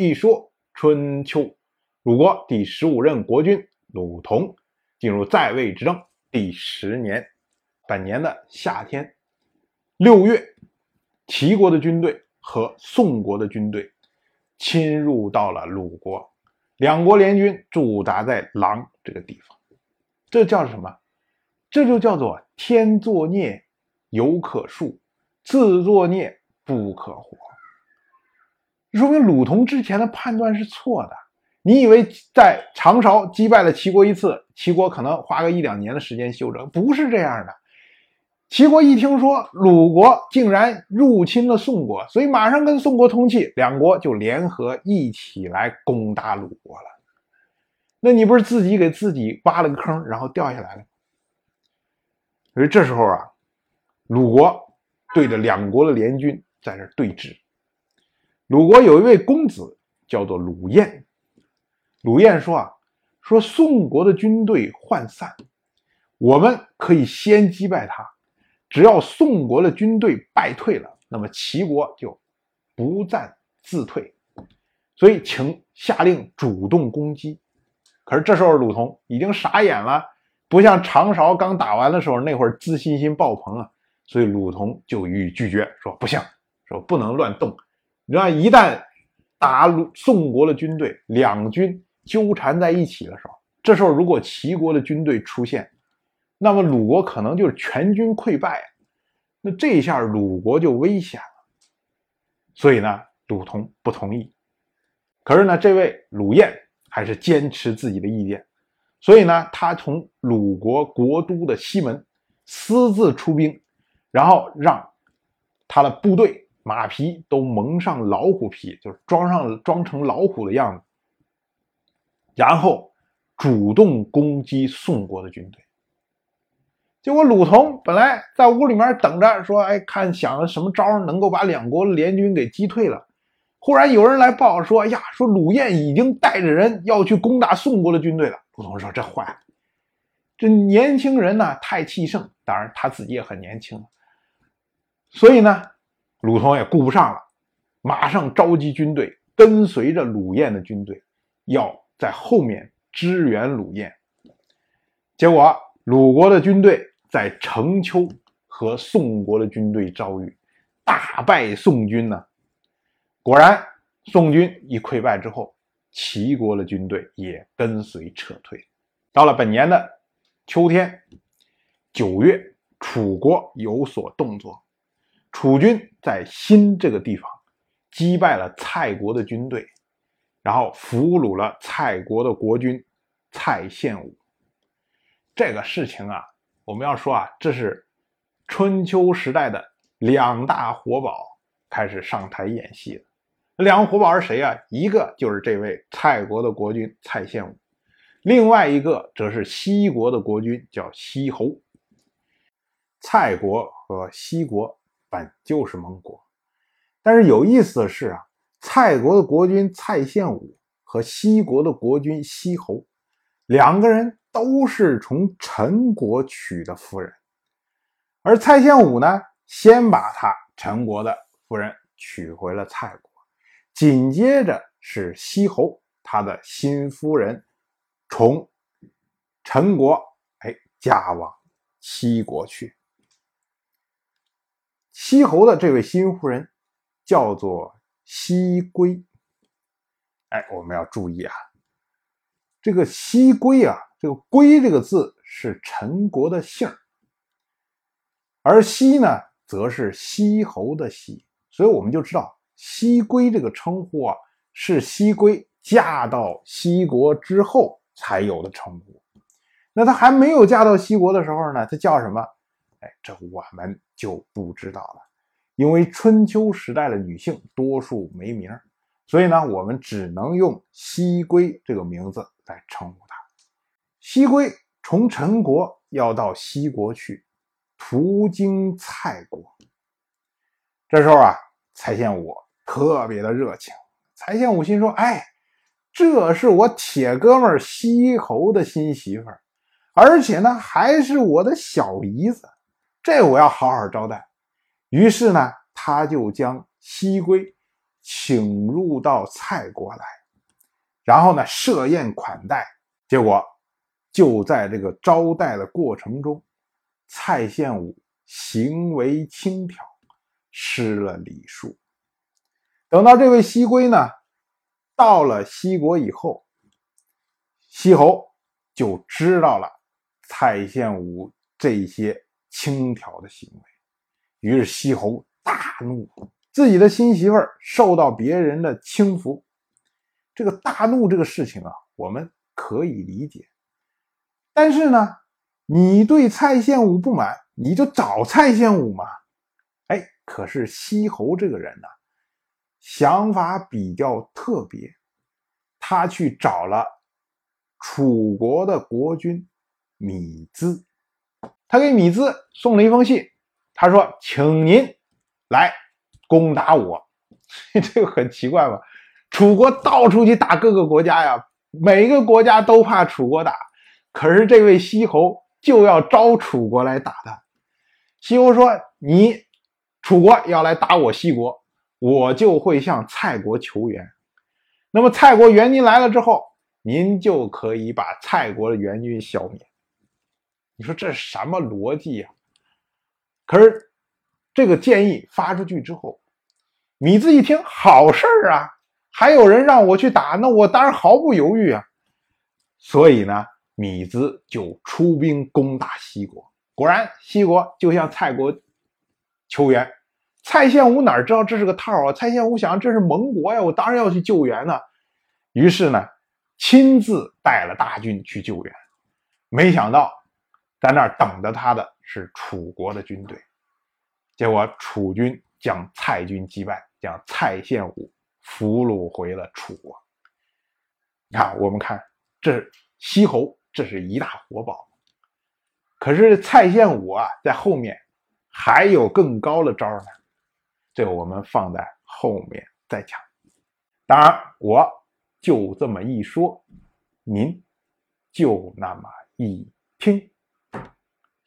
一说春秋，鲁国第十五任国君鲁同进入在位执政第十年，本年的夏天六月，齐国的军队和宋国的军队侵入到了鲁国，两国联军驻扎在狼这个地方，这叫什么？这就叫做天作孽，犹可恕；自作孽，不可活。说明鲁同之前的判断是错的。你以为在长勺击败了齐国一次，齐国可能花个一两年的时间休整？不是这样的。齐国一听说鲁国竟然入侵了宋国，所以马上跟宋国通气，两国就联合一起来攻打鲁国了。那你不是自己给自己挖了个坑，然后掉下来了？所以这时候啊，鲁国对着两国的联军在这对峙。鲁国有一位公子叫做鲁彦，鲁彦说啊，说宋国的军队涣散，我们可以先击败他，只要宋国的军队败退了，那么齐国就不战自退，所以请下令主动攻击。可是这时候鲁同已经傻眼了，不像长勺刚打完的时候那会儿自信心爆棚啊，所以鲁同就予以拒绝，说不行，说不能乱动。你知道，一旦打鲁宋国的军队，两军纠缠在一起的时候，这时候如果齐国的军队出现，那么鲁国可能就是全军溃败。那这一下鲁国就危险了。所以呢，鲁同不同意。可是呢，这位鲁彦还是坚持自己的意见。所以呢，他从鲁国国都的西门私自出兵，然后让他的部队。马皮都蒙上老虎皮，就是装上装成老虎的样子，然后主动攻击宋国的军队。结果鲁同本来在屋里面等着，说：“哎，看想了什么招能够把两国联军给击退了。”忽然有人来报说：“哎呀，说鲁彦已经带着人要去攻打宋国的军队了。”鲁同说：“这坏了，这年轻人呢太气盛，当然他自己也很年轻，所以呢。”鲁同也顾不上了，马上召集军队，跟随着鲁彦的军队，要在后面支援鲁彦。结果，鲁国的军队在城丘和宋国的军队遭遇，大败宋军呢。果然，宋军一溃败之后，齐国的军队也跟随撤退。到了本年的秋天，九月，楚国有所动作。楚军在新这个地方击败了蔡国的军队，然后俘虏了蔡国的国君蔡献武。这个事情啊，我们要说啊，这是春秋时代的两大活宝开始上台演戏了。两个活宝是谁啊？一个就是这位蔡国的国君蔡献武，另外一个则是西国的国君叫西侯。蔡国和西国。本就是盟国，但是有意思的是啊，蔡国的国君蔡献武和西国的国君西侯两个人都是从陈国娶的夫人，而蔡献武呢，先把他陈国的夫人娶回了蔡国，紧接着是西侯他的新夫人从陈国哎嫁往西国去。西侯的这位新夫人叫做西归。哎，我们要注意啊，这个西归啊，这个归这个字是陈国的姓而西呢，则是西侯的西，所以我们就知道西归这个称呼啊，是西归嫁到西国之后才有的称呼。那她还没有嫁到西国的时候呢，她叫什么？哎，这我们就不知道了，因为春秋时代的女性多数没名，所以呢，我们只能用西归这个名字来称呼她。西归从陈国要到西国去，途经蔡国。这时候啊，蔡献武特别的热情。蔡献武心说：“哎，这是我铁哥们西侯的新媳妇儿，而且呢，还是我的小姨子。”这我要好好招待。于是呢，他就将西归请入到蔡国来，然后呢设宴款待。结果就在这个招待的过程中，蔡献武行为轻佻，失了礼数。等到这位西归呢到了西国以后，西侯就知道了蔡献武这些轻佻的行为，于是西侯大怒，自己的新媳妇儿受到别人的轻浮，这个大怒这个事情啊，我们可以理解。但是呢，你对蔡献武不满，你就找蔡献武嘛。哎，可是西侯这个人呢？想法比较特别，他去找了楚国的国君米兹，他给米兹送了一封信，他说：“请您来攻打我。”这个很奇怪吧？楚国到处去打各个国家呀，每个国家都怕楚国打，可是这位西侯就要招楚国来打他。西侯说：“你楚国要来打我西国。”我就会向蔡国求援，那么蔡国援军来了之后，您就可以把蔡国的援军消灭。你说这是什么逻辑呀？可是这个建议发出去之后，米兹一听，好事儿啊，还有人让我去打，那我当然毫不犹豫啊。所以呢，米兹就出兵攻打西国。果然，西国就向蔡国求援。蔡献武哪知道这是个套啊？蔡献武想，这是盟国呀，我当然要去救援呢。于是呢，亲自带了大军去救援。没想到，在那儿等着他的是楚国的军队。结果楚军将蔡军击败，将蔡献武俘虏回了楚国。你看，我们看这西侯，这是一大活宝。可是蔡献武啊，在后面还有更高的招呢。这我们放在后面再讲。当然，我就这么一说，您就那么一听。